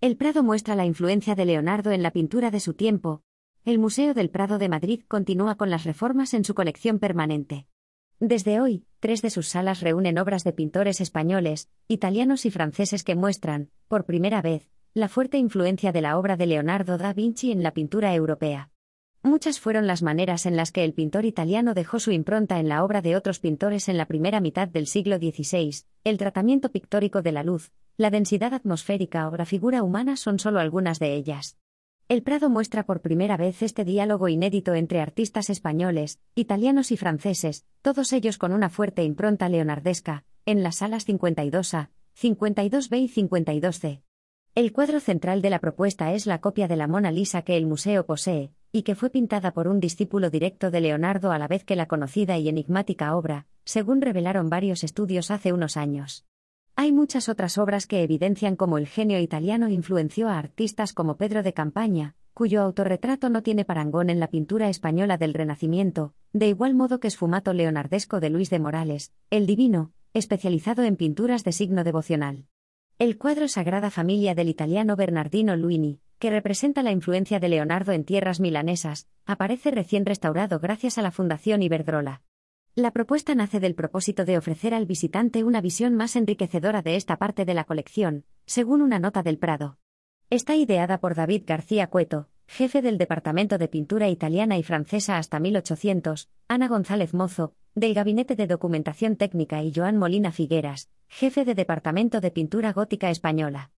El Prado muestra la influencia de Leonardo en la pintura de su tiempo. El Museo del Prado de Madrid continúa con las reformas en su colección permanente. Desde hoy, tres de sus salas reúnen obras de pintores españoles, italianos y franceses que muestran, por primera vez, la fuerte influencia de la obra de Leonardo da Vinci en la pintura europea. Muchas fueron las maneras en las que el pintor italiano dejó su impronta en la obra de otros pintores en la primera mitad del siglo XVI, el tratamiento pictórico de la luz, la densidad atmosférica o la figura humana son solo algunas de ellas. El Prado muestra por primera vez este diálogo inédito entre artistas españoles, italianos y franceses, todos ellos con una fuerte impronta leonardesca, en las salas 52A, 52B y 52C. El cuadro central de la propuesta es la copia de la Mona Lisa que el museo posee, y que fue pintada por un discípulo directo de Leonardo a la vez que la conocida y enigmática obra, según revelaron varios estudios hace unos años. Hay muchas otras obras que evidencian cómo el genio italiano influenció a artistas como Pedro de Campaña, cuyo autorretrato no tiene parangón en la pintura española del Renacimiento, de igual modo que Esfumato Leonardesco de Luis de Morales, El Divino, especializado en pinturas de signo devocional. El cuadro Sagrada Familia del italiano Bernardino Luini, que representa la influencia de Leonardo en tierras milanesas, aparece recién restaurado gracias a la Fundación Iberdrola. La propuesta nace del propósito de ofrecer al visitante una visión más enriquecedora de esta parte de la colección, según una nota del Prado. Está ideada por David García Cueto, jefe del Departamento de Pintura Italiana y Francesa hasta 1800, Ana González Mozo, del Gabinete de Documentación Técnica y Joan Molina Figueras, jefe de Departamento de Pintura Gótica Española.